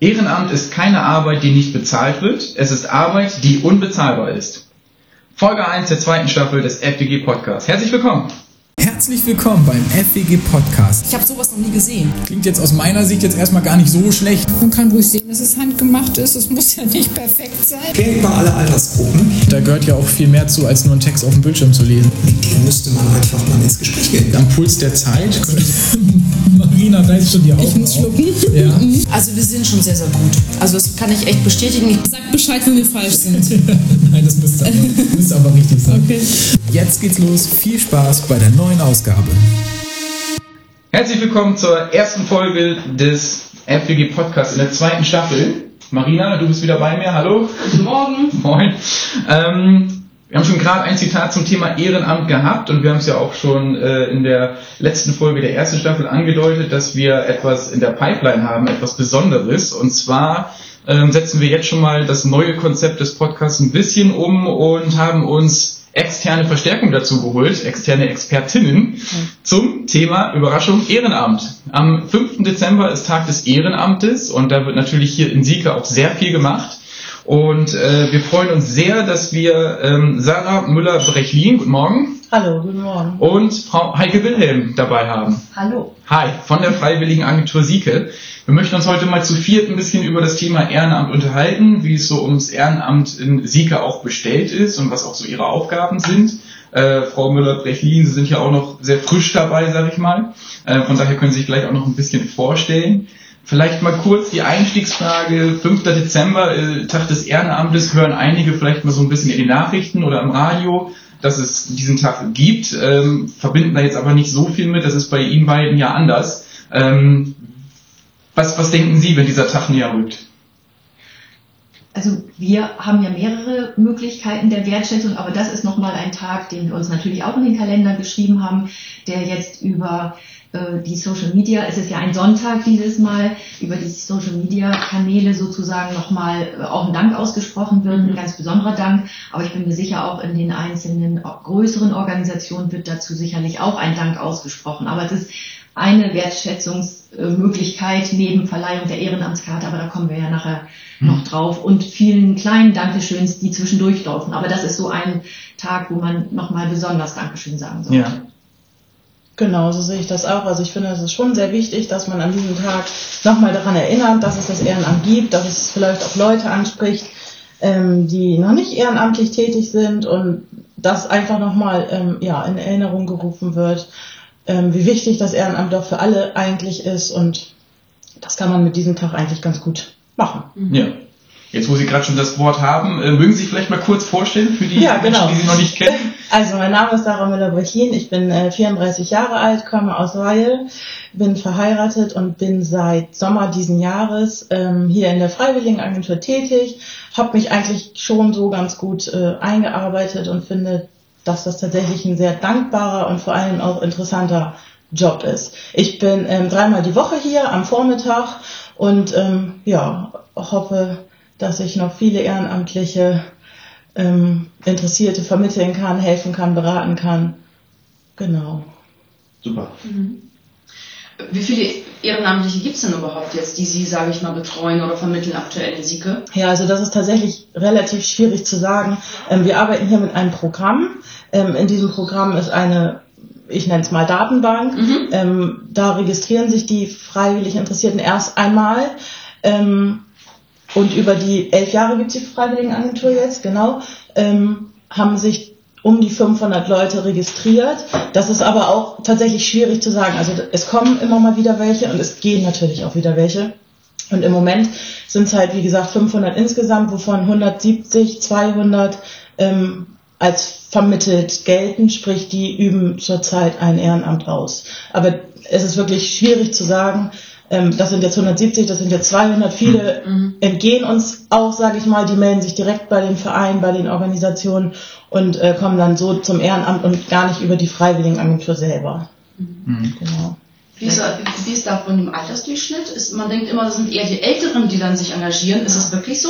Ehrenamt ist keine Arbeit, die nicht bezahlt wird. Es ist Arbeit, die unbezahlbar ist. Folge 1 der zweiten Staffel des FDG Podcasts. Herzlich willkommen. Herzlich willkommen beim FWG Podcast. Ich habe sowas noch nie gesehen. Klingt jetzt aus meiner Sicht jetzt erstmal gar nicht so schlecht. Man kann ruhig sehen, dass es handgemacht ist. Es muss ja nicht perfekt sein. Kennt man alle Altersgruppen. Da gehört ja auch viel mehr zu, als nur einen Text auf dem Bildschirm zu lesen. Mit denen müsste man einfach mal ins Gespräch gehen. Am Puls der Zeit. Marina reißt schon die Augen Ich muss schlucken. Ja. Also wir sind schon sehr, sehr gut. Also das kann ich echt bestätigen. Ich sag Bescheid, wenn wir falsch sind. Nein, das müsste aber, aber richtig sein. Jetzt geht's los. Viel Spaß bei der neuen Ausgabe. Herzlich willkommen zur ersten Folge des FWG Podcasts in der zweiten Staffel. Marina, du bist wieder bei mir. Hallo. Guten Morgen. Moin. Ähm, wir haben schon gerade ein Zitat zum Thema Ehrenamt gehabt und wir haben es ja auch schon äh, in der letzten Folge der ersten Staffel angedeutet, dass wir etwas in der Pipeline haben, etwas Besonderes. Und zwar ähm, setzen wir jetzt schon mal das neue Konzept des Podcasts ein bisschen um und haben uns externe Verstärkung dazu geholt, externe Expertinnen zum Thema Überraschung Ehrenamt. Am 5. Dezember ist Tag des Ehrenamtes und da wird natürlich hier in Sieke auch sehr viel gemacht. Und äh, wir freuen uns sehr, dass wir ähm, Sarah Müller-Brechlin, guten Morgen, Hallo, guten Morgen. und Frau Heike Wilhelm dabei haben. Hallo. Hi, von der Freiwilligen Agentur Sieke. Wir möchten uns heute mal zu viert ein bisschen über das Thema Ehrenamt unterhalten, wie es so ums Ehrenamt in Sieke auch bestellt ist und was auch so ihre Aufgaben sind. Äh, Frau Müller-Brechlin, Sie sind ja auch noch sehr frisch dabei, sage ich mal. Äh, von daher können Sie sich vielleicht auch noch ein bisschen vorstellen. Vielleicht mal kurz die Einstiegsfrage. 5. Dezember, äh, Tag des Ehrenamtes, hören einige vielleicht mal so ein bisschen in den Nachrichten oder im Radio, dass es diesen Tag gibt, ähm, verbinden da jetzt aber nicht so viel mit. Das ist bei Ihnen beiden ja anders. Ähm, was, was denken Sie, wenn dieser Tag näher rückt? Also wir haben ja mehrere Möglichkeiten der Wertschätzung, aber das ist nochmal ein Tag, den wir uns natürlich auch in den Kalender geschrieben haben, der jetzt über die Social Media, es ist ja ein Sonntag dieses Mal, über die Social Media Kanäle sozusagen nochmal äh, auch ein Dank ausgesprochen wird, ein ganz besonderer Dank. Aber ich bin mir sicher, auch in den einzelnen größeren Organisationen wird dazu sicherlich auch ein Dank ausgesprochen. Aber es ist eine Wertschätzungsmöglichkeit neben Verleihung der Ehrenamtskarte, aber da kommen wir ja nachher noch drauf und vielen kleinen Dankeschöns, die zwischendurch laufen. Aber das ist so ein Tag, wo man nochmal besonders Dankeschön sagen soll. Ja. Genau, so sehe ich das auch. Also ich finde, es ist schon sehr wichtig, dass man an diesem Tag nochmal daran erinnert, dass es das Ehrenamt gibt, dass es vielleicht auch Leute anspricht, ähm, die noch nicht ehrenamtlich tätig sind und dass einfach nochmal ähm, ja, in Erinnerung gerufen wird, ähm, wie wichtig das Ehrenamt doch für alle eigentlich ist und das kann man mit diesem Tag eigentlich ganz gut machen. Ja. Jetzt, wo Sie gerade schon das Wort haben, äh, mögen Sie sich vielleicht mal kurz vorstellen für die Ja, genau. Menschen, die Sie noch nicht kennen? Also mein Name ist Sarah Müller-Brechlin, ich bin äh, 34 Jahre alt, komme aus Weil, bin verheiratet und bin seit Sommer diesen Jahres ähm, hier in der Freiwilligenagentur tätig, habe mich eigentlich schon so ganz gut äh, eingearbeitet und finde, dass das tatsächlich ein sehr dankbarer und vor allem auch interessanter Job ist. Ich bin ähm, dreimal die Woche hier am Vormittag und ähm, ja, hoffe, dass ich noch viele Ehrenamtliche ähm, Interessierte vermitteln kann, helfen kann, beraten kann. Genau. Super. Wie viele Ehrenamtliche gibt es denn überhaupt jetzt, die Sie, sage ich mal, betreuen oder vermitteln aktuell in Sieke? Ja, also das ist tatsächlich relativ schwierig zu sagen. Ähm, wir arbeiten hier mit einem Programm. Ähm, in diesem Programm ist eine, ich nenne es mal Datenbank. Mhm. Ähm, da registrieren sich die freiwillig Interessierten erst einmal. Ähm, und über die elf Jahre gibt es die Freiwilligenagentur jetzt, genau, ähm, haben sich um die 500 Leute registriert. Das ist aber auch tatsächlich schwierig zu sagen. Also es kommen immer mal wieder welche und es gehen natürlich auch wieder welche. Und im Moment sind es halt, wie gesagt, 500 insgesamt, wovon 170, 200 ähm, als vermittelt gelten, sprich die üben zurzeit ein Ehrenamt aus. Aber es ist wirklich schwierig zu sagen, ähm, das sind jetzt 170, das sind jetzt 200. Viele entgehen uns auch, sage ich mal, die melden sich direkt bei den Vereinen, bei den Organisationen und äh, kommen dann so zum Ehrenamt und gar nicht über die Freiwilligenagentur selber. Genau. Wie ist, da- wie ist da von dem Altersdurchschnitt? Ist, man denkt immer, das sind eher die Älteren, die dann sich engagieren. Ist das wirklich so?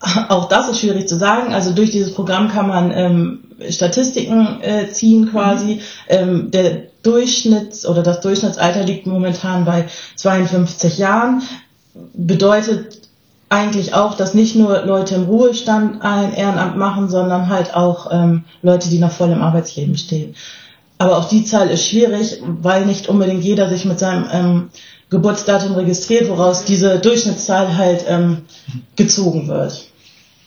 Auch das ist schwierig zu sagen. Also durch dieses Programm kann man ähm, Statistiken äh, ziehen quasi. Ähm, der Durchschnitts- oder das Durchschnittsalter liegt momentan bei 52 Jahren. Bedeutet eigentlich auch, dass nicht nur Leute im Ruhestand ein Ehrenamt machen, sondern halt auch ähm, Leute, die noch voll im Arbeitsleben stehen. Aber auch die Zahl ist schwierig, weil nicht unbedingt jeder sich mit seinem ähm, Geburtsdatum registriert, woraus diese Durchschnittszahl halt ähm, gezogen wird.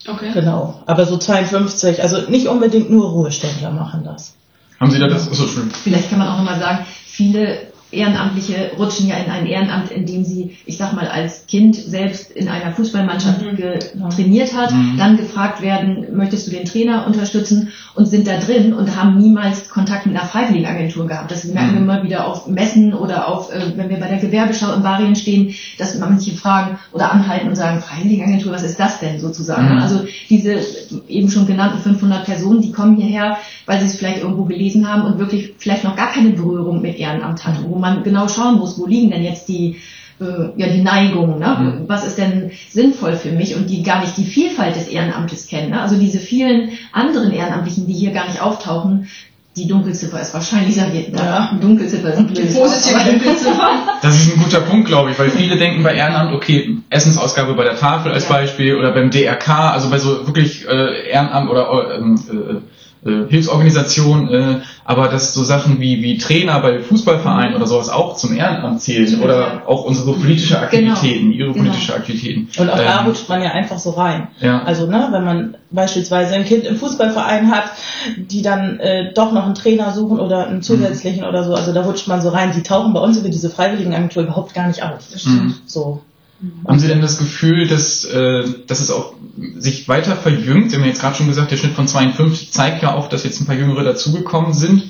Okay. Genau. Aber so 52, also nicht unbedingt nur Ruheständler machen das. Haben Sie da das? So schön. Vielleicht kann man auch nochmal sagen, viele Ehrenamtliche rutschen ja in ein Ehrenamt, in dem sie, ich sag mal, als Kind selbst in einer Fußballmannschaft Mhm. trainiert hat, Mhm. dann gefragt werden, möchtest du den Trainer unterstützen und sind da drin und haben niemals Kontakt mit einer Freiwilligenagentur gehabt. Das merken wir Mhm. immer wieder auf Messen oder auf, äh, wenn wir bei der Gewerbeschau in Varien stehen, dass manche fragen oder anhalten und sagen, Freiwilligenagentur, was ist das denn sozusagen? Mhm. Also diese eben schon genannten 500 Personen, die kommen hierher, weil sie es vielleicht irgendwo gelesen haben und wirklich vielleicht noch gar keine Berührung mit Ehrenamt hatten, man genau schauen muss, wo liegen denn jetzt die äh, ja die Neigungen, ne? Mhm. was ist denn sinnvoll für mich und die gar nicht die Vielfalt des Ehrenamtes kennen. Ne? Also diese vielen anderen Ehrenamtlichen, die hier gar nicht auftauchen, die Dunkelziffer ist wahrscheinlich, sag ich, Ja. Dunkelziffer sind Die blöd. positive Dunkelziffer. Das ist ein guter Punkt, glaube ich, weil viele denken bei Ehrenamt, okay, Essensausgabe bei der Tafel als Ja. Beispiel oder beim DRK, also bei so wirklich äh, Ehrenamt oder ähm, äh, äh, Hilfsorganisationen, äh, aber dass so Sachen wie, wie Trainer bei Fußballvereinen oder sowas auch zum Ehrenamt zählen Ja. oder auch unsere politische Aktivitäten, ihre Genau. politische Aktivitäten. Und auch da Ähm, rutscht man ja einfach so rein. Ja. Also, ne, wenn man beispielsweise ein Kind im Fußballverein hat, die dann äh, doch noch einen Trainer suchen oder einen zusätzlichen oder so, also da rutscht man so rein. Die tauchen bei uns über diese Freiwilligenagentur überhaupt gar nicht auf. Mhm. So. Haben Sie denn das Gefühl, dass, äh, dass es auch sich weiter verjüngt? Sie haben ja jetzt gerade schon gesagt, der Schnitt von 52 zeigt ja auch, dass jetzt ein paar Jüngere dazugekommen sind.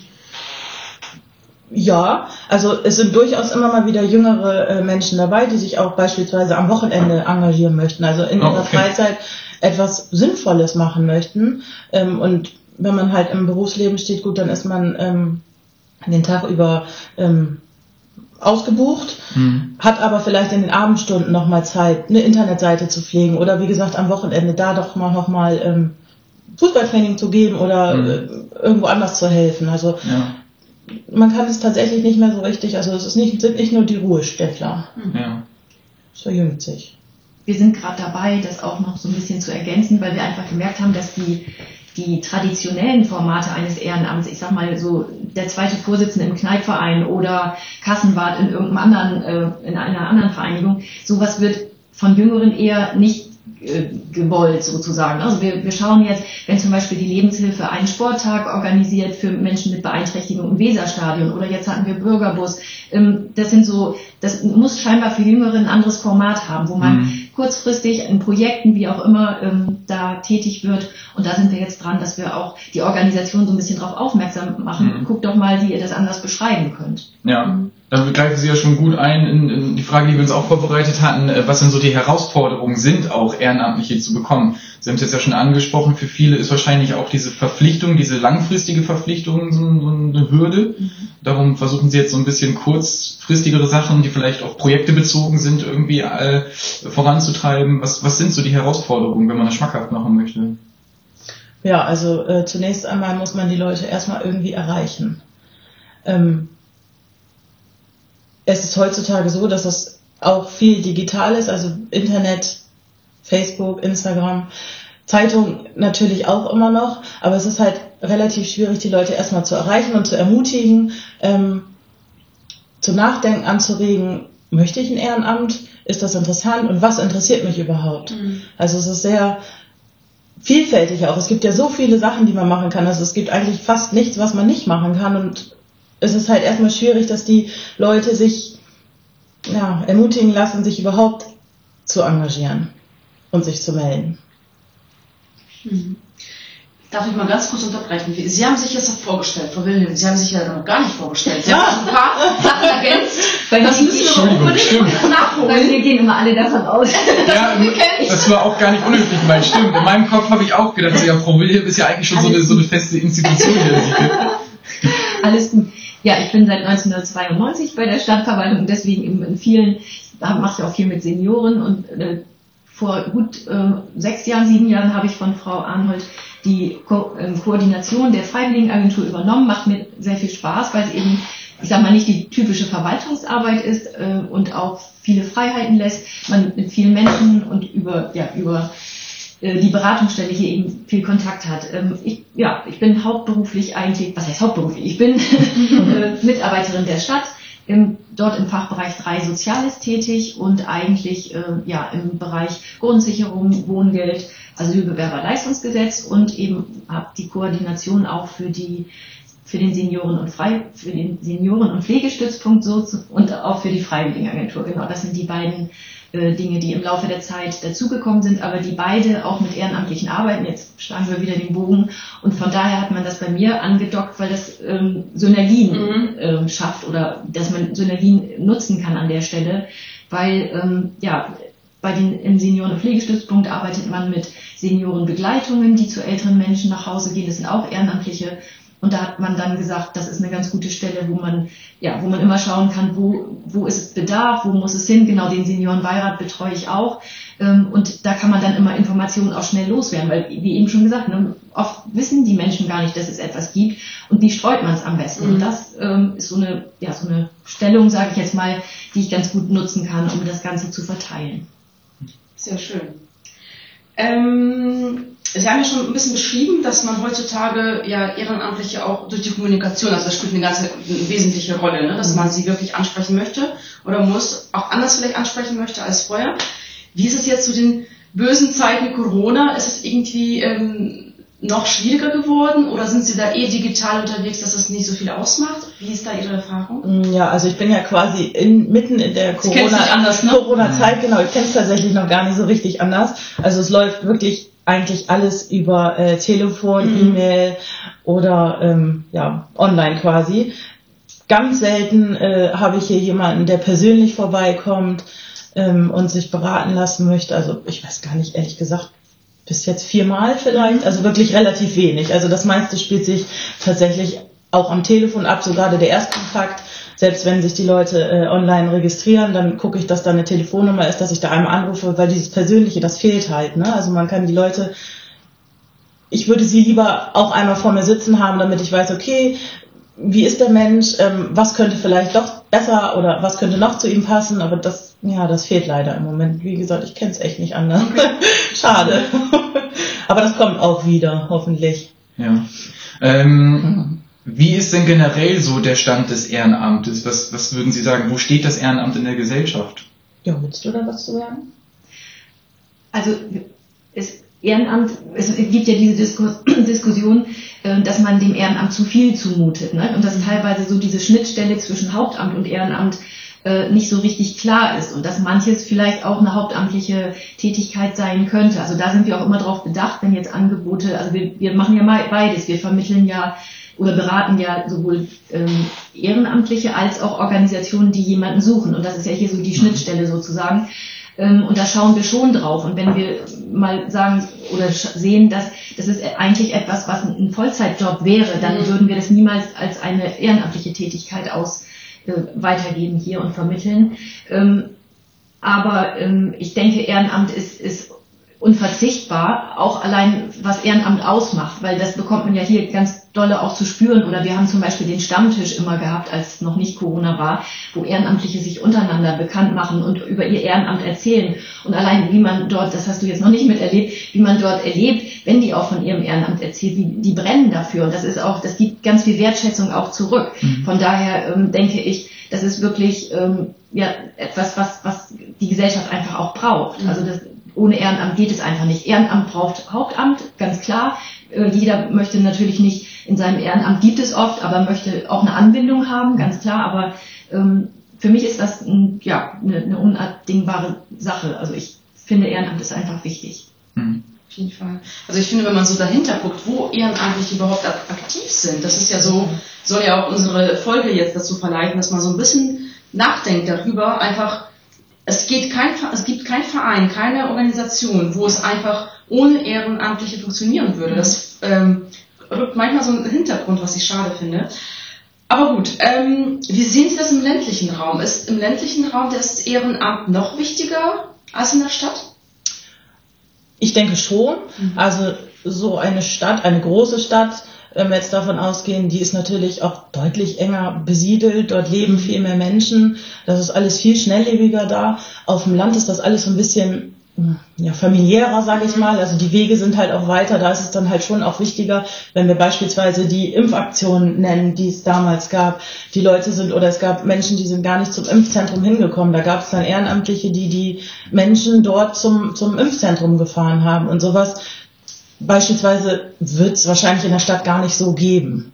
Ja, also es sind durchaus immer mal wieder jüngere äh, Menschen dabei, die sich auch beispielsweise am Wochenende engagieren möchten, also in Oh, ihrer okay. Freizeit etwas Sinnvolles machen möchten. Ähm, und wenn man halt im Berufsleben steht, gut, dann ist man ähm, den Tag über ähm, ausgebucht, Mhm. hat aber vielleicht in den Abendstunden nochmal Zeit, eine Internetseite zu pflegen oder wie gesagt am Wochenende da doch mal nochmal ähm, Fußballtraining zu geben oder Mhm. irgendwo anders zu helfen. Also Ja, man kann es tatsächlich nicht mehr so richtig, also es ist nicht, sind nicht nur die Ruheständler. ja. Es verjüngt sich. Wir sind gerade dabei, das auch noch so ein bisschen zu ergänzen, weil wir einfach gemerkt haben, dass die, die traditionellen Formate eines Ehrenamts, ich sag mal so der zweite Vorsitzende im Kneipverein oder Kassenwart in irgendeinem anderen, äh, in einer anderen Vereinigung, sowas wird von Jüngeren eher nicht gewollt sozusagen. Also wir, wir schauen jetzt, wenn zum Beispiel die Lebenshilfe einen Sporttag organisiert für Menschen mit Beeinträchtigung im Weserstadion oder jetzt hatten wir Bürgerbus. Ähm, das sind so, das muss scheinbar für Jüngere ein anderes Format haben, wo man Mhm. kurzfristig in Projekten, wie auch immer, ähm, da tätig wird. Und da sind wir jetzt dran, dass wir auch die Organisation so ein bisschen darauf aufmerksam machen. Mhm. Guckt doch mal, wie ihr das anders beschreiben könnt. Ja, da greifen Sie ja schon gut ein in, in die Frage, die wir uns auch vorbereitet hatten, äh, was denn so die Herausforderungen sind, auch Ehrenamtliche zu bekommen. Sie haben es jetzt ja schon angesprochen, für viele ist wahrscheinlich auch diese Verpflichtung, diese langfristige Verpflichtung so, eine Hürde. Darum versuchen Sie jetzt so ein bisschen kurzfristigere Sachen, die vielleicht auf Projekte bezogen sind, irgendwie äh, voranzutreiben. Was, was sind so die Herausforderungen, wenn man das schmackhaft machen möchte? Ja, also äh, zunächst einmal muss man die Leute erstmal irgendwie erreichen. Ähm, es ist heutzutage so, dass es auch viel digital ist, also Internet, Facebook, Instagram, Zeitung natürlich auch immer noch, aber es ist halt relativ schwierig, die Leute erstmal zu erreichen und zu ermutigen, ähm, zum Nachdenken anzuregen, möchte ich ein Ehrenamt, ist das interessant und was interessiert mich überhaupt? Also es ist sehr vielfältig auch. Es gibt ja so viele Sachen, die man machen kann. Also es gibt eigentlich fast nichts, was man nicht machen kann. Und es ist halt erstmal schwierig, dass die Leute sich ja, ermutigen lassen, sich überhaupt zu engagieren und sich zu melden. Darf ich mal ganz kurz unterbrechen? Sie haben sich jetzt noch vorgestellt, Frau Wilhelm, Sie haben sich ja noch gar nicht vorgestellt. Sie haben ein paar Sachen ergänzt. Weil Das müssen wir Entschuldigung, unbedingt stimmt. Weil nachholen. wir gehen immer alle davon aus. Ja, das war auch gar nicht unhöflich gemeint. Stimmt, in meinem Kopf habe ich auch gedacht, so, ja, Frau Wilhelm ist ja eigentlich schon so eine, so eine feste Institution hier. Alles gut. Ja, ich bin seit 1992 bei der Stadtverwaltung und deswegen in vielen, mache ich auch viel mit Senioren und äh, vor gut äh, sechs Jahren, sieben Jahren habe ich von Frau Arnhold die Ko äh, Koordination der Freiwilligenagentur übernommen, macht mir sehr viel Spaß, weil es eben, ich sag mal, nicht die typische Verwaltungsarbeit ist äh, und auch viele Freiheiten lässt. Man mit vielen Menschen und über, ja, über die Beratungsstelle hier eben viel Kontakt hat. Ähm, ich, ja, ich bin hauptberuflich eigentlich, was heißt hauptberuflich? Ich bin äh, Mitarbeiterin der Stadt, im, dort im Fachbereich 3 Soziales tätig und eigentlich äh, ja, im Bereich Grundsicherung, Wohngeld, Asylbewerberleistungsgesetz und eben habe die Koordination auch für die für den Senioren und Frei, für den Senioren und Pflegestützpunkt so und auch für die Freiwilligenagentur. Genau, das sind die beiden äh, Dinge, die im Laufe der Zeit dazugekommen sind, aber die beide auch mit ehrenamtlichen arbeiten. Jetzt schlagen wir wieder den Bogen und von daher hat man das bei mir angedockt, weil das ähm, Synergien mhm. ähm, schafft oder dass man Synergien nutzen kann an der Stelle, weil ähm, ja bei den im Senioren- und Pflegestützpunkt arbeitet man mit Seniorenbegleitungen, die zu älteren Menschen nach Hause gehen. Das sind auch Ehrenamtliche und da hat man dann gesagt, das ist eine ganz gute Stelle, wo man, ja, wo man immer schauen kann, wo, wo ist es Bedarf, wo muss es hin. Genau den Seniorenbeirat betreue ich auch. Ähm, und da kann man dann immer Informationen auch schnell loswerden, weil, wie eben schon gesagt, ne, oft wissen die Menschen gar nicht, dass es etwas gibt. Und wie streut man es am besten? Mhm. Und das ähm, ist so eine, ja, so eine Stellung, sage ich jetzt mal, die ich ganz gut nutzen kann, um das Ganze zu verteilen. Sehr schön. Ähm, Sie haben ja schon ein bisschen beschrieben, dass man heutzutage ja Ehrenamtliche auch durch die Kommunikation, also das spielt eine ganz eine wesentliche Rolle, ne? dass man sie wirklich ansprechen möchte oder muss, auch anders vielleicht ansprechen möchte als vorher. Wie ist es jetzt zu den bösen Zeiten Corona? Ist es irgendwie ähm, noch schwieriger geworden oder sind Sie da eh digital unterwegs, dass es nicht so viel ausmacht? Wie ist da Ihre Erfahrung? Ja, also ich bin ja quasi in, mitten in der Corona-Zeit, ne? Corona genau, ich kenne es tatsächlich noch gar nicht so richtig anders. Also es läuft wirklich eigentlich alles über äh, Telefon, mhm. E-Mail oder ähm, ja, online quasi. Ganz selten äh, habe ich hier jemanden, der persönlich vorbeikommt ähm, und sich beraten lassen möchte. Also ich weiß gar nicht, ehrlich gesagt, bis jetzt viermal vielleicht, also wirklich relativ wenig. Also das meiste spielt sich tatsächlich auch am Telefon ab, so gerade der Erstkontakt selbst wenn sich die Leute äh, online registrieren, dann gucke ich, dass da eine Telefonnummer ist, dass ich da einmal anrufe, weil dieses Persönliche, das fehlt halt. Ne? Also man kann die Leute, ich würde sie lieber auch einmal vor mir sitzen haben, damit ich weiß, okay, wie ist der Mensch, ähm, was könnte vielleicht doch besser oder was könnte noch zu ihm passen, aber das, ja, das fehlt leider im Moment. Wie gesagt, ich kenne es echt nicht anders. Schade. aber das kommt auch wieder, hoffentlich. Ja. Ähm, mhm. Wie ist denn generell so der Stand des Ehrenamtes? Was, was würden Sie sagen? Wo steht das Ehrenamt in der Gesellschaft? Ja, willst du da was zu sagen? Also es, Ehrenamt, es gibt ja diese Diskus Diskussion, äh, dass man dem Ehrenamt zu viel zumutet ne? und dass teilweise so diese Schnittstelle zwischen Hauptamt und Ehrenamt äh, nicht so richtig klar ist und dass manches vielleicht auch eine hauptamtliche Tätigkeit sein könnte. Also da sind wir auch immer darauf bedacht, wenn jetzt Angebote, also wir, wir machen ja mal beides, wir vermitteln ja oder beraten ja sowohl ähm, Ehrenamtliche als auch Organisationen, die jemanden suchen. Und das ist ja hier so die mhm. Schnittstelle sozusagen. Ähm, und da schauen wir schon drauf. Und wenn wir mal sagen oder sehen, dass das ist eigentlich etwas, was ein Vollzeitjob wäre, dann mhm. würden wir das niemals als eine ehrenamtliche Tätigkeit aus äh, weitergeben hier und vermitteln. Ähm, aber ähm, ich denke, Ehrenamt ist, ist unverzichtbar, auch allein was Ehrenamt ausmacht, weil das bekommt man ja hier ganz dolle auch zu spüren. Oder wir haben zum Beispiel den Stammtisch immer gehabt, als noch nicht Corona war, wo Ehrenamtliche sich untereinander bekannt machen und über ihr Ehrenamt erzählen. Und allein wie man dort, das hast du jetzt noch nicht miterlebt, wie man dort erlebt, wenn die auch von ihrem Ehrenamt erzählt, wie die brennen dafür. Und das ist auch, das gibt ganz viel Wertschätzung auch zurück. Mhm. Von daher ähm, denke ich, das ist wirklich ähm, ja etwas, was, was die Gesellschaft einfach auch braucht. Mhm. Also das, ohne Ehrenamt geht es einfach nicht. Ehrenamt braucht Hauptamt, ganz klar. Äh, jeder möchte natürlich nicht in seinem Ehrenamt gibt es oft, aber möchte auch eine Anbindung haben, ganz klar. Aber ähm, für mich ist das ein, ja eine, eine unabdingbare Sache. Also ich finde Ehrenamt ist einfach wichtig. Mhm. Auf jeden Fall. Also ich finde, wenn man so dahinter guckt, wo Ehrenamtliche überhaupt aktiv sind, das ist ja so, soll ja auch unsere Folge jetzt dazu verleiten, dass man so ein bisschen nachdenkt darüber, einfach es, geht kein, es gibt keinen Verein, keine Organisation, wo es einfach ohne Ehrenamtliche funktionieren würde. Das ähm, rückt manchmal so einen Hintergrund, was ich schade finde. Aber gut, ähm, wie sehen Sie das im ländlichen Raum? Ist im ländlichen Raum das Ehrenamt noch wichtiger als in der Stadt? Ich denke schon. Mhm. Also so eine Stadt, eine große Stadt, wenn wir jetzt davon ausgehen, die ist natürlich auch deutlich enger besiedelt, dort leben viel mehr Menschen, das ist alles viel schnelllebiger da. Auf dem Land ist das alles so ein bisschen ja, familiärer, sage ich mal. Also die Wege sind halt auch weiter. Da ist es dann halt schon auch wichtiger, wenn wir beispielsweise die Impfaktionen nennen, die es damals gab. Die Leute sind oder es gab Menschen, die sind gar nicht zum Impfzentrum hingekommen. Da gab es dann Ehrenamtliche, die die Menschen dort zum, zum Impfzentrum gefahren haben und sowas. Beispielsweise wird es wahrscheinlich in der Stadt gar nicht so geben.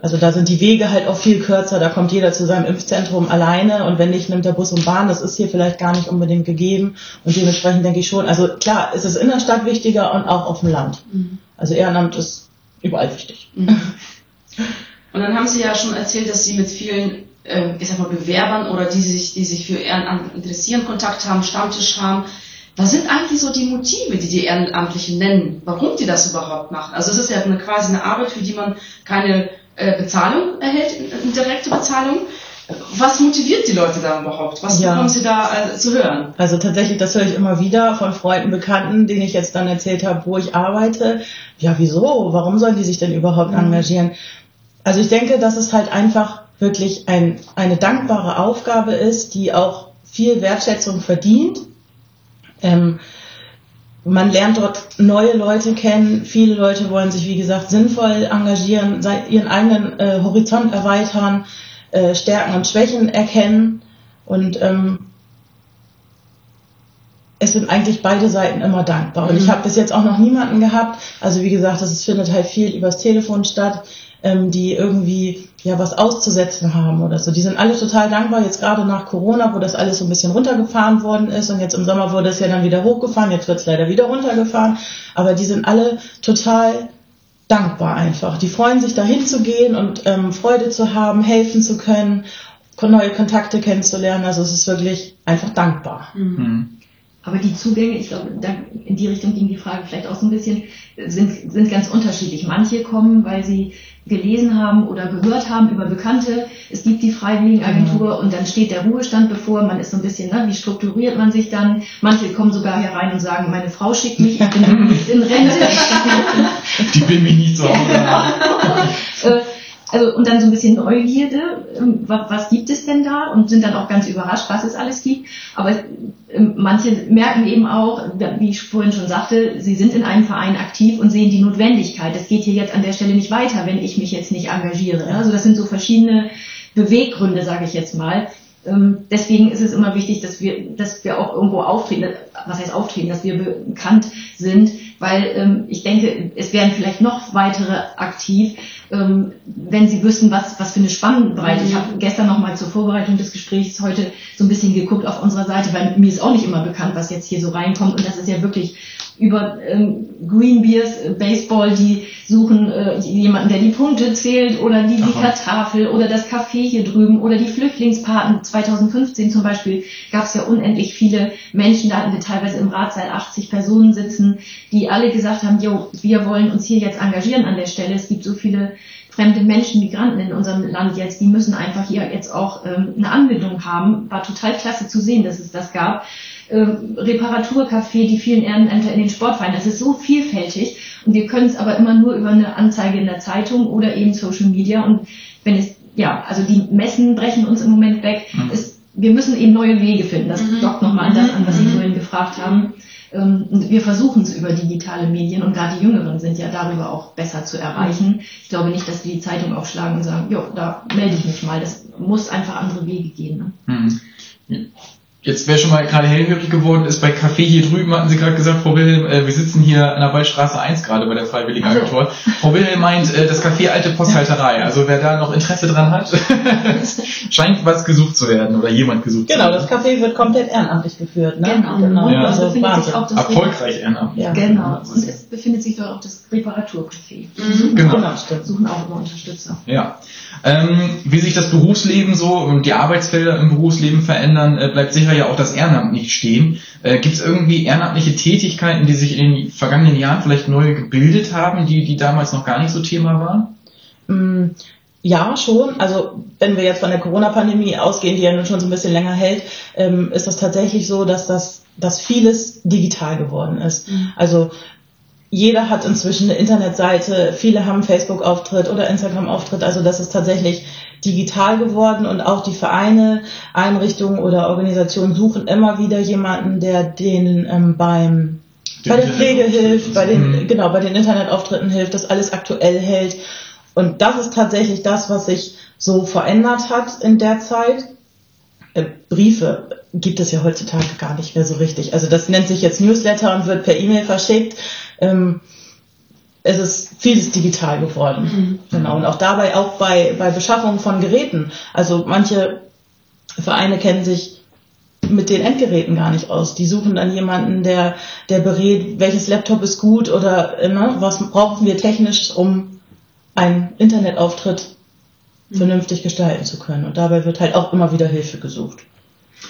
Also da sind die Wege halt auch viel kürzer, da kommt jeder zu seinem Impfzentrum alleine und wenn nicht, nimmt er Bus und Bahn. Das ist hier vielleicht gar nicht unbedingt gegeben und dementsprechend denke ich schon, also klar, ist es in der Stadt wichtiger und auch auf dem Land. Mhm. Also Ehrenamt ist überall wichtig. Mhm. Und dann haben Sie ja schon erzählt, dass Sie mit vielen, äh, ich sag mal, Bewerbern oder die sich, die sich für Ehrenamt interessieren, Kontakt haben, Stammtisch haben. Was sind eigentlich so die Motive, die die Ehrenamtlichen nennen, warum die das überhaupt machen? Also es ist ja eine, quasi eine Arbeit, für die man keine äh, Bezahlung erhält, eine direkte Bezahlung. Was motiviert die Leute da überhaupt? Was ja. bekommen sie da äh, zu hören? Also tatsächlich, das höre ich immer wieder von Freunden, Bekannten, denen ich jetzt dann erzählt habe, wo ich arbeite. Ja, wieso? Warum sollen die sich denn überhaupt mhm. engagieren? Also ich denke, dass es halt einfach wirklich ein, eine dankbare Aufgabe ist, die auch viel Wertschätzung verdient. Ähm, man lernt dort neue Leute kennen. Viele Leute wollen sich, wie gesagt, sinnvoll engagieren, ihren eigenen äh, Horizont erweitern, äh, Stärken und Schwächen erkennen. Und ähm, es sind eigentlich beide Seiten immer dankbar. Und ich mhm. habe bis jetzt auch noch niemanden gehabt. Also wie gesagt, es findet halt viel übers Telefon statt ähm, die irgendwie ja was auszusetzen haben oder so. Die sind alle total dankbar, jetzt gerade nach Corona, wo das alles so ein bisschen runtergefahren worden ist und jetzt im Sommer wurde es ja dann wieder hochgefahren, jetzt wird es leider wieder runtergefahren, aber die sind alle total dankbar einfach. Die freuen sich dahin zu gehen und ähm, Freude zu haben, helfen zu können, neue Kontakte kennenzulernen. Also es ist wirklich einfach dankbar. Mhm. Aber die Zugänge, ich glaube, in die Richtung ging die Frage vielleicht auch so ein bisschen, sind, sind ganz unterschiedlich. Manche kommen, weil sie gelesen haben oder gehört haben über Bekannte, es gibt die Freiwilligenagentur mhm. und dann steht der Ruhestand bevor, man ist so ein bisschen, ne, wie strukturiert man sich dann? Manche kommen sogar herein und sagen, meine Frau schickt mich, ich bin in Rente. die bin mich nicht so. Ja, genau. Also und dann so ein bisschen Neugierde, ähm, was, gibt es denn da und sind dann auch ganz überrascht, was es alles gibt. Aber ähm, manche merken eben auch, wie ich vorhin schon sagte, sie sind in einem Verein aktiv und sehen die Notwendigkeit. Es geht hier jetzt an der Stelle nicht weiter, wenn ich mich jetzt nicht engagiere. Also das sind so verschiedene Beweggründe, sage ich jetzt mal. Ähm, deswegen ist es immer wichtig, dass wir, dass wir auch irgendwo auftreten, was heißt auftreten, dass wir bekannt sind, weil ähm, ich denke, es wären vielleicht noch weitere aktiv, ähm, wenn sie wüssten, was, was für eine Spannbreite. Ich habe gestern noch mal zur Vorbereitung des Gesprächs heute so ein bisschen geguckt auf unserer Seite, weil mir ist auch nicht immer bekannt, was jetzt hier so reinkommt und das ist ja wirklich über ähm, Green Beers, äh, Baseball, die suchen äh, jemanden, der die Punkte zählt oder die Siegertafel oder das Café hier drüben oder die Flüchtlingspaten. 2015 zum Beispiel gab es ja unendlich viele Menschen, da hatten wir teilweise im Ratsaal 80 Personen sitzen, die alle gesagt haben, jo, wir wollen uns hier jetzt engagieren an der Stelle. Es gibt so viele fremde Menschen, Migranten in unserem Land jetzt, die müssen einfach hier jetzt auch ähm, eine Anbindung haben. War total klasse zu sehen, dass es das gab äh, Reparaturcafé, die vielen Ehrenämter in den Sportvereinen. Das ist so vielfältig und wir können es aber immer nur über eine Anzeige in der Zeitung oder eben Social Media und wenn es, ja, also die Messen brechen uns im Moment weg. Mhm. Es, wir müssen eben neue Wege finden. Das mhm. dockt nochmal an das an, was Sie mhm. vorhin gefragt haben. Ähm, und wir versuchen es über digitale Medien und gerade die Jüngeren sind ja darüber auch besser zu erreichen. Ich glaube nicht, dass die die Zeitung aufschlagen und sagen, jo, da melde ich mich mal. Das muss einfach andere Wege gehen. Ne? Mhm. Jetzt wer schon mal gerade hellhörig geworden ist, bei Café hier drüben hatten Sie gerade gesagt, Frau Wilhelm, äh, wir sitzen hier an der Waldstraße 1 gerade bei der Freiwilligenagentur. Also. Frau Wilhelm meint, äh, das Café Alte Posthalterei. Also wer da noch Interesse dran hat, scheint was gesucht zu werden oder jemand gesucht genau, zu werden. Genau, das Café wird komplett ehrenamtlich geführt. Ne? Genau, genau. Ja. Also Erfolgreich ehrenamtlich. Ja. Genau, und es befindet sich dort auch das Reparaturcafé. Mhm. Genau. genau. Suchen auch immer Unterstützer. Ja. Ähm, wie sich das Berufsleben so und die Arbeitsfelder im Berufsleben verändern, äh, bleibt sicher ja auch das Ehrenamt nicht stehen. Äh, Gibt es irgendwie ehrenamtliche Tätigkeiten, die sich in den vergangenen Jahren vielleicht neu gebildet haben, die, die damals noch gar nicht so Thema waren? Mm, ja, schon. Also wenn wir jetzt von der Corona-Pandemie ausgehen, die ja nun schon so ein bisschen länger hält, ähm, ist das tatsächlich so, dass das dass vieles digital geworden ist. Mhm. Also jeder hat inzwischen eine Internetseite, viele haben Facebook-Auftritt oder Instagram-Auftritt, also das ist tatsächlich digital geworden und auch die Vereine, Einrichtungen oder Organisationen suchen immer wieder jemanden, der denen ähm, beim bei der Pflege hilft, bei den, mhm. genau, bei den Internetauftritten hilft, das alles aktuell hält. Und das ist tatsächlich das, was sich so verändert hat in der Zeit. Äh, Briefe gibt es ja heutzutage gar nicht mehr so richtig. Also das nennt sich jetzt Newsletter und wird per E-Mail verschickt. Ähm, es ist vieles digital geworden. Mhm. Genau. Und auch dabei, auch bei, bei Beschaffung von Geräten. Also manche Vereine kennen sich mit den Endgeräten gar nicht aus. Die suchen dann jemanden, der, der berät, welches Laptop ist gut oder ne, was brauchen wir technisch, um einen Internetauftritt mhm. vernünftig gestalten zu können. Und dabei wird halt auch immer wieder Hilfe gesucht.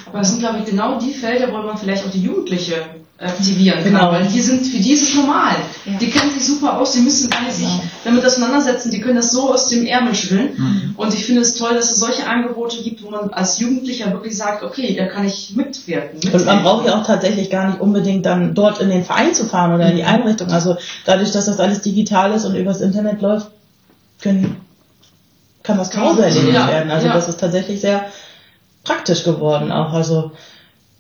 Aber das sind, glaube ich, genau die Felder, wo man vielleicht auch die Jugendliche aktivieren kann, genau. weil die sind, für die ist es normal. Ja. Die kennen sich super aus, die müssen alle sich genau. damit auseinandersetzen, die können das so aus dem Ärmel schütteln. Mhm. Und ich finde es toll, dass es solche Angebote gibt, wo man als Jugendlicher wirklich sagt, okay, da kann ich mitwirken. mitwirken. Und man braucht ja auch tatsächlich gar nicht unbedingt dann dort in den Verein zu fahren oder in die mhm. Einrichtung. Also dadurch, dass das alles digital ist und übers Internet läuft, können, kann das zu Hause erledigt werden. Also ja. das ist tatsächlich sehr praktisch geworden auch. Also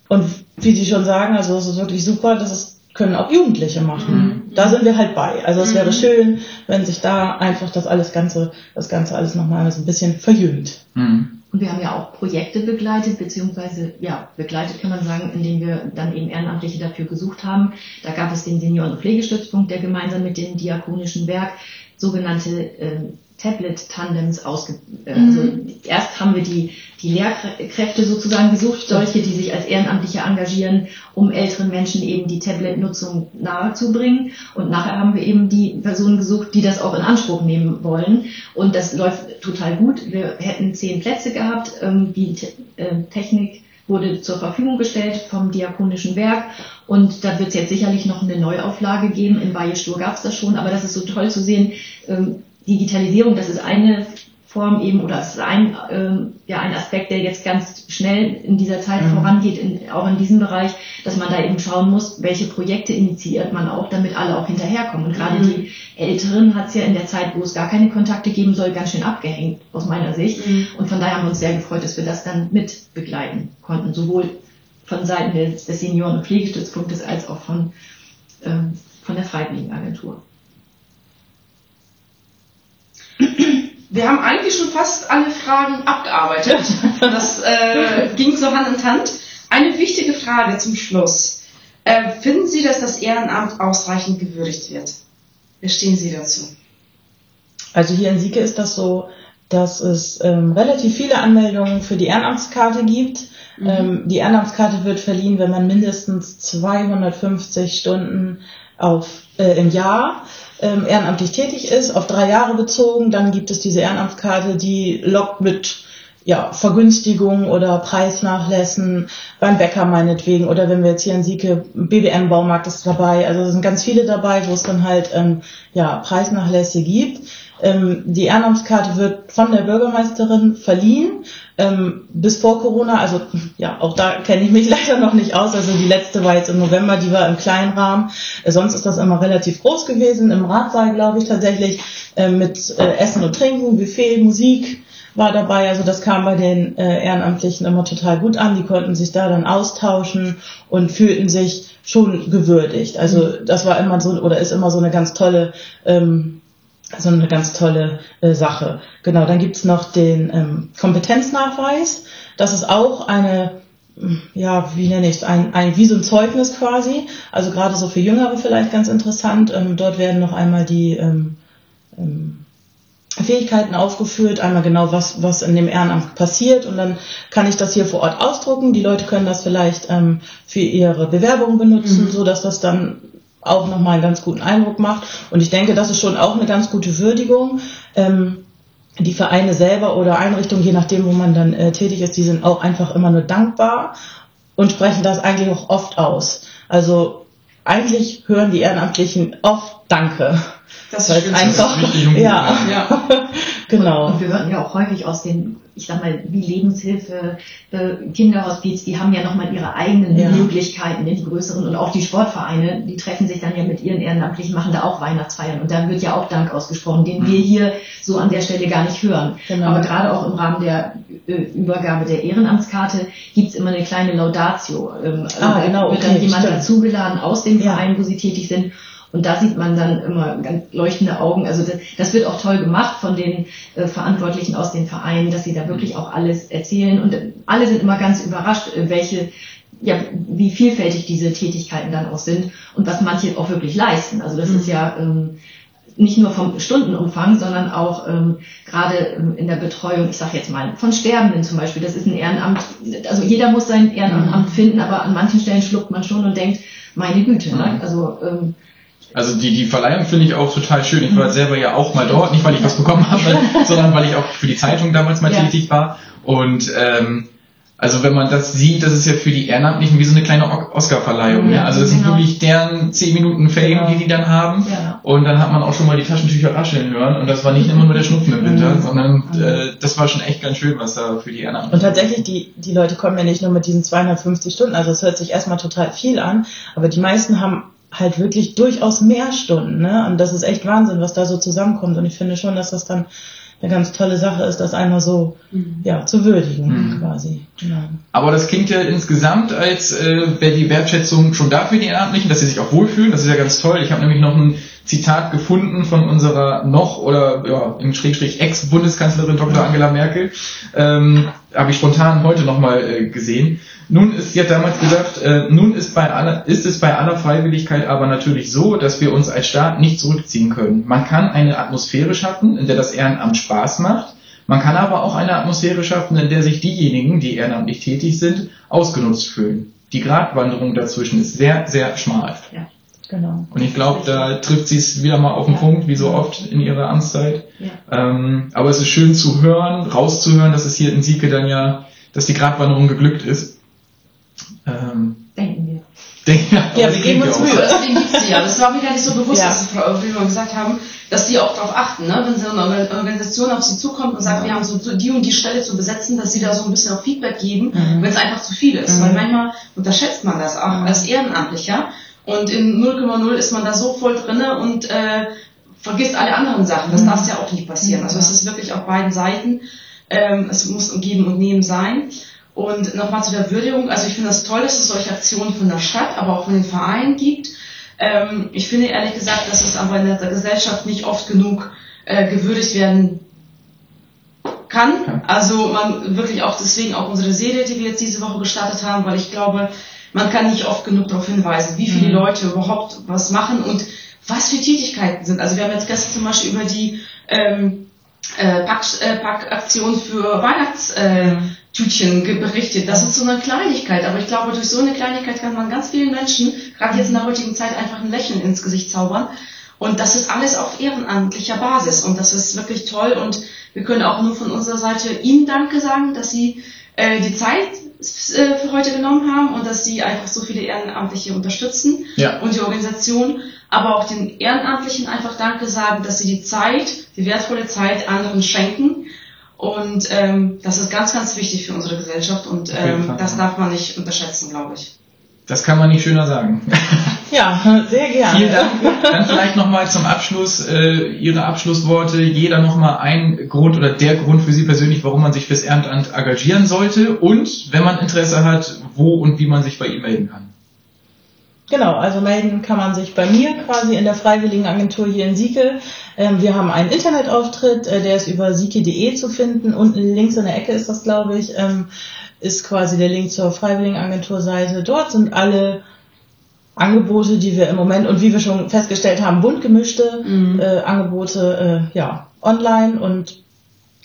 und wie Sie schon sagen, also es ist wirklich super, dass es können auch Jugendliche machen. Mhm. Da sind wir halt bei. Also es mhm. wäre schön, wenn sich da einfach das alles Ganze, das Ganze alles nochmal so ein bisschen verjüngt. Mhm. Und wir haben ja auch Projekte begleitet, beziehungsweise, ja, begleitet kann man sagen, indem wir dann eben Ehrenamtliche dafür gesucht haben. Da gab es den Senioren- und Pflegestützpunkt, der gemeinsam mit dem Diakonischen Werk sogenannte äh, Tablet-Tandems ausge... Äh, also mhm. erst haben wir die, die Lehrkräfte sozusagen gesucht, solche, die sich als Ehrenamtliche engagieren, um älteren Menschen eben die Tablet-Nutzung nahezubringen. Und nachher haben wir eben die Personen gesucht, die das auch in Anspruch nehmen wollen. Und das läuft total gut. Wir hätten zehn Plätze gehabt. Ähm, die äh, Technik wurde zur Verfügung gestellt vom Diakonischen Werk und da wird es jetzt sicherlich noch eine Neuauflage geben. In Bayestur gab es das schon, aber das ist so toll zu sehen, ähm, Digitalisierung, das ist eine Form eben oder es ist ein, ähm, ja, ein Aspekt, der jetzt ganz schnell in dieser Zeit mhm. vorangeht, in, auch in diesem Bereich, dass man da eben schauen muss, welche Projekte initiiert man auch, damit alle auch hinterherkommen. Und gerade mhm. die Älteren hat es ja in der Zeit, wo es gar keine Kontakte geben soll, ganz schön abgehängt, aus meiner Sicht. Mhm. Und von daher haben wir uns sehr gefreut, dass wir das dann mit begleiten konnten, sowohl von Seiten des, des Senioren- und Pflegestützpunktes als auch von, ähm, von der Freiwilligenagentur. Wir haben eigentlich schon fast alle Fragen abgearbeitet. Das äh, ging so Hand in Hand. Eine wichtige Frage zum Schluss. Äh, finden Sie, dass das Ehrenamt ausreichend gewürdigt wird? Wie stehen Sie dazu? Also hier in Sieke ist das so, dass es ähm, relativ viele Anmeldungen für die Ehrenamtskarte gibt. Mhm. Ähm, die Ehrenamtskarte wird verliehen, wenn man mindestens 250 Stunden auf, äh, im Jahr ähm, ehrenamtlich tätig ist, auf drei Jahre bezogen. Dann gibt es diese Ehrenamtskarte, die lockt mit ja, Vergünstigung oder Preisnachlässen beim Bäcker meinetwegen oder wenn wir jetzt hier in Sieke, BBM-Baumarkt ist dabei, also es sind ganz viele dabei, wo es dann halt ähm, ja, Preisnachlässe gibt. Ähm, die Ehrenamtskarte wird von der Bürgermeisterin verliehen. Ähm, bis vor Corona, also ja, auch da kenne ich mich leider noch nicht aus. Also die letzte war jetzt im November, die war im kleinen Rahmen. Äh, sonst ist das immer relativ groß gewesen, im Ratsaal, glaube ich, tatsächlich, äh, mit äh, Essen und Trinken, Buffet, Musik war dabei. Also das kam bei den äh, Ehrenamtlichen immer total gut an. Die konnten sich da dann austauschen und fühlten sich schon gewürdigt. Also das war immer so oder ist immer so eine ganz tolle ähm, so eine ganz tolle äh, Sache. Genau, dann gibt's noch den ähm, Kompetenznachweis. Das ist auch eine, hm, ja, wie nenne ich es, ein, ein, wie so ein Zeugnis quasi. Also gerade so für Jüngere vielleicht ganz interessant. Ähm, dort werden noch einmal die ähm, ähm, Fähigkeiten aufgeführt, einmal genau was, was in dem Ehrenamt passiert und dann kann ich das hier vor Ort ausdrucken. Die Leute können das vielleicht ähm, für ihre Bewerbung benutzen, mhm. so dass das dann auch nochmal einen ganz guten Eindruck macht. Und ich denke, das ist schon auch eine ganz gute Würdigung. Ähm, die Vereine selber oder Einrichtungen, je nachdem, wo man dann äh, tätig ist, die sind auch einfach immer nur dankbar und sprechen das eigentlich auch oft aus. Also eigentlich hören die Ehrenamtlichen oft Danke. Das ist einfach, und gut, ja, Ja. genau. Und wir hören ja auch häufig aus den, ich sag mal, wie Lebenshilfe, äh, Kinderhospiz, die haben ja nochmal ihre eigenen Ja. Möglichkeiten, die größeren und auch die Sportvereine, die treffen sich dann ja mit ihren Ehrenamtlichen, machen da auch Weihnachtsfeiern und da wird ja auch Dank ausgesprochen, den wir hier so an der Stelle gar nicht hören. Genau. Aber gerade auch im Rahmen der äh, Übergabe der Ehrenamtskarte gibt's immer eine kleine Laudatio. Ähm, Ah, genau, wird okay, dann jemand stimmt. dazugeladen aus dem Ja. Verein, wo sie tätig sind. Und da sieht man dann immer ganz leuchtende Augen. Also das, das wird auch toll gemacht von den äh, Verantwortlichen aus den Vereinen, dass sie da wirklich auch alles erzählen. Und äh, alle sind immer ganz überrascht, äh, welche, ja, wie vielfältig diese Tätigkeiten dann auch sind und was manche auch wirklich leisten. Also das ist ja ähm, nicht nur vom Stundenumfang, sondern auch ähm, gerade ähm, in der Betreuung, ich sage jetzt mal, von Sterbenden zum Beispiel. Das ist ein Ehrenamt, also jeder muss sein Ehrenamt finden, aber an manchen Stellen schluckt man schon und denkt, meine Güte, ne? Mhm. Also ähm, Also die, die Verleihung finde ich auch total schön. Ich war selber ja auch mal dort, nicht weil ich was bekommen habe, sondern weil ich auch für die Zeitung damals mal Ja. tätig war. Und ähm, also wenn man das sieht, das ist ja für die Ehrenamtlichen wie so eine kleine Oscar-Verleihung. ne? Ja, Also das sind genau. wirklich deren 10 Minuten Fame, Genau. die die dann haben. Ja. Und dann hat man auch schon mal die Taschentücher rascheln hören. Und das war nicht immer nur der Schnupfen im Winter, Mhm. sondern äh, das war schon echt ganz schön, was da für die Ehrenamtlichen Und tatsächlich, die, die Leute kommen ja nicht nur mit diesen 250 Stunden, also es hört sich erstmal total viel an, aber die meisten haben halt wirklich durchaus mehr Stunden, ne? Und das ist echt Wahnsinn, was da so zusammenkommt. Und ich finde schon, dass das dann eine ganz tolle Sache ist, das einmal so ja, zu würdigen Mhm. quasi. Genau. Aber das klingt ja insgesamt, als äh, wäre die Wertschätzung schon da für die Ehrenamtlichen, dass sie sich auch wohlfühlen. Das ist ja ganz toll. Ich habe nämlich noch ein Zitat gefunden von unserer noch oder ja, im Schrägstrich Ex-Bundeskanzlerin Dr. Angela Merkel. Ähm, habe ich spontan heute nochmal äh, gesehen. Nun ist, sie hat damals gesagt, äh, nun ist, bei aller, ist es bei aller Freiwilligkeit aber natürlich so, dass wir uns als Staat nicht zurückziehen können. Man kann eine Atmosphäre schaffen, in der das Ehrenamt Spaß macht. Man kann aber auch eine Atmosphäre schaffen, in der sich diejenigen, die ehrenamtlich tätig sind, ausgenutzt fühlen. Die Gratwanderung dazwischen ist sehr, sehr schmal. Genau. Und ich glaube, da trifft sie es wieder mal auf den Ja. Punkt, wie so oft in ihrer Amtszeit. Ja. Ähm, aber es ist schön zu hören, rauszuhören, dass es hier in Sieke dann ja, dass die Gratwanderung geglückt ist. Ähm, denken wir. denke, Ja, wir geben uns auch. Mühe. Deswegen die ja. Das war mir gar nicht so bewusst, Ja. dass wie wir gesagt haben, dass die auch darauf achten, ne? wenn so eine Organ- Organisation auf sie zukommt und sagt, wir haben so so die und die Stelle zu besetzen, dass sie da so ein bisschen auch Feedback geben, Mhm. wenn es einfach zu viel ist. Mhm. Weil manchmal unterschätzt man das auch Mhm. als Ehrenamtlicher und in 0,0 ist man da so voll drinne und äh, vergisst alle anderen Sachen. Das Mhm. darf ja auch nicht passieren. Also es ist wirklich auf beiden Seiten. Ähm, es muss ein Geben und Nehmen sein. Und nochmal zu der Würdigung, also ich finde das toll, dass es solche Aktionen von der Stadt, aber auch von den Vereinen gibt. Ähm, ich finde ehrlich gesagt, dass es aber in der Gesellschaft nicht oft genug äh, gewürdigt werden kann. Also man wirklich auch deswegen auch unsere Serie, die wir jetzt diese Woche gestartet haben, weil ich glaube, man kann nicht oft genug darauf hinweisen, wie viele Mhm. Leute überhaupt was machen und was für Tätigkeiten sind. Also wir haben jetzt gestern zum Beispiel über die ähm, äh, Pack, äh, Packaktion für Weihnachtstütchen äh, berichtet. Das ist so eine Kleinigkeit, aber ich glaube, durch so eine Kleinigkeit kann man ganz vielen Menschen, gerade jetzt in der heutigen Zeit, einfach ein Lächeln ins Gesicht zaubern. Und das ist alles auf ehrenamtlicher Basis und das ist wirklich toll und wir können auch nur von unserer Seite Ihnen Danke sagen, dass Sie äh, die Zeit äh, für heute genommen haben und dass Sie einfach so viele Ehrenamtliche unterstützen Ja. und die Organisation, aber auch den Ehrenamtlichen einfach Danke sagen, dass sie die Zeit, die wertvolle Zeit anderen schenken. Und ähm, das ist ganz, ganz wichtig für unsere Gesellschaft und ähm, Fall, das ja. darf man nicht unterschätzen, glaube ich. Das kann man nicht schöner sagen. Ja, sehr gerne. Vielen Dank. Dann vielleicht nochmal zum Abschluss äh, Ihre Abschlussworte. Jeder nochmal ein Grund oder der Grund für Sie persönlich, warum man sich fürs Ehrenamt engagieren sollte und wenn man Interesse hat, wo und wie man sich bei Ihnen melden kann. Genau, also melden kann man sich bei mir quasi in der Freiwilligenagentur hier in Sieke. Ähm, wir haben einen Internetauftritt, äh, der ist über sieke.de zu finden. Unten links in der Ecke ist das, glaube ich, ähm, ist quasi der Link zur Freiwilligenagenturseite. Dort sind alle Angebote, die wir im Moment und wie wir schon festgestellt haben, bunt gemischte Mhm. äh, Angebote äh, ja, online und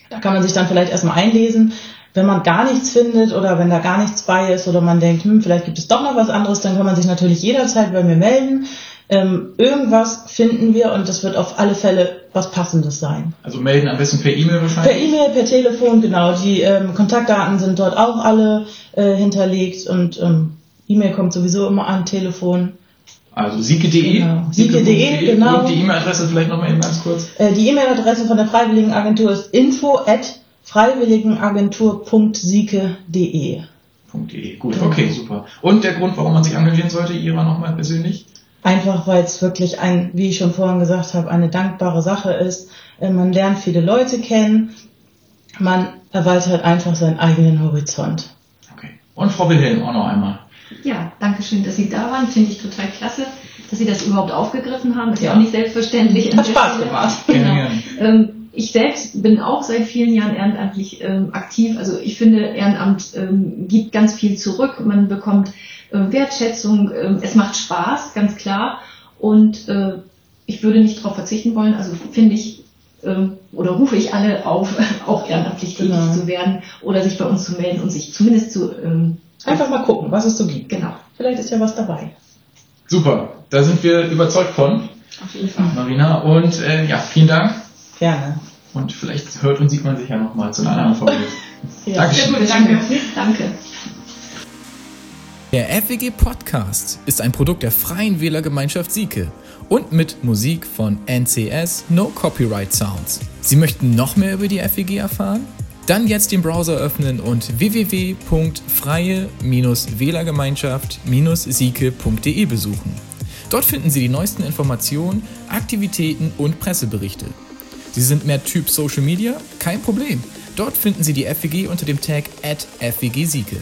da kann man sich dann vielleicht erstmal einlesen. Wenn man gar nichts findet oder wenn da gar nichts bei ist oder man denkt, hm, vielleicht gibt es doch noch was anderes, dann kann man sich natürlich jederzeit bei mir melden. Ähm, irgendwas finden wir und das wird auf alle Fälle was Passendes sein. Also melden am besten per E-Mail Per wahrscheinlich. E-Mail, per Telefon, genau. Die ähm, Kontaktdaten sind dort auch alle äh, hinterlegt und ähm, E-Mail kommt sowieso immer an, Telefon. Also sieke.de. Genau. Sieke.de, genau. Und die E-Mail-Adresse vielleicht nochmal eben ganz kurz. Äh, die E-Mail-Adresse von der Freiwilligenagentur ist info at freiwilligenagentur.sieke.de. .de. Gut, okay, super. Und der Grund, warum man sich engagieren sollte, Ira nochmal persönlich? Einfach weil es wirklich ein, wie ich schon vorhin gesagt habe, eine dankbare Sache ist. Äh, Man lernt viele Leute kennen, man erweitert einfach seinen eigenen Horizont. Okay. Und Frau Wilhelm auch noch einmal. Ja, danke schön, dass Sie da waren. Finde ich total klasse, dass Sie das überhaupt aufgegriffen haben. Ist ja, Ja. auch nicht selbstverständlich. Hat Spaß Stelle. gemacht. Genau. gerne. Ähm, ich selbst bin auch seit vielen Jahren ehrenamtlich ähm, aktiv. Also ich finde, Ehrenamt ähm, gibt ganz viel zurück. Man bekommt äh, Wertschätzung. ähm, es macht Spaß, ganz klar. Und äh, ich würde nicht darauf verzichten wollen. Also finde ich ähm, oder rufe ich alle auf, auch ehrenamtlich tätig Genau. zu werden oder sich bei uns zu melden und sich zumindest zu ähm, Einfach mal gucken, was es so gibt. genau. Vielleicht ist ja was dabei. Super, da sind wir überzeugt von, Auf jeden Fall. Marina. Und äh, ja, vielen Dank. Gerne. Und vielleicht hört und sieht man sich ja nochmal zu einer anderen Folge. Ja. Dankeschön. gut, danke. Danke. Der FWG Podcast ist ein Produkt der Freien Wählergemeinschaft Sieke und mit Musik von NCS No Copyright Sounds. Sie möchten noch mehr über die FWG erfahren? Dann jetzt den Browser öffnen und www.freie-wählergemeinschaft-sieke.de besuchen. Dort finden Sie die neuesten Informationen, Aktivitäten und Presseberichte. Sie sind mehr Typ Social Media? Kein Problem. Dort finden Sie die FWG unter dem Tag FWG Sieke.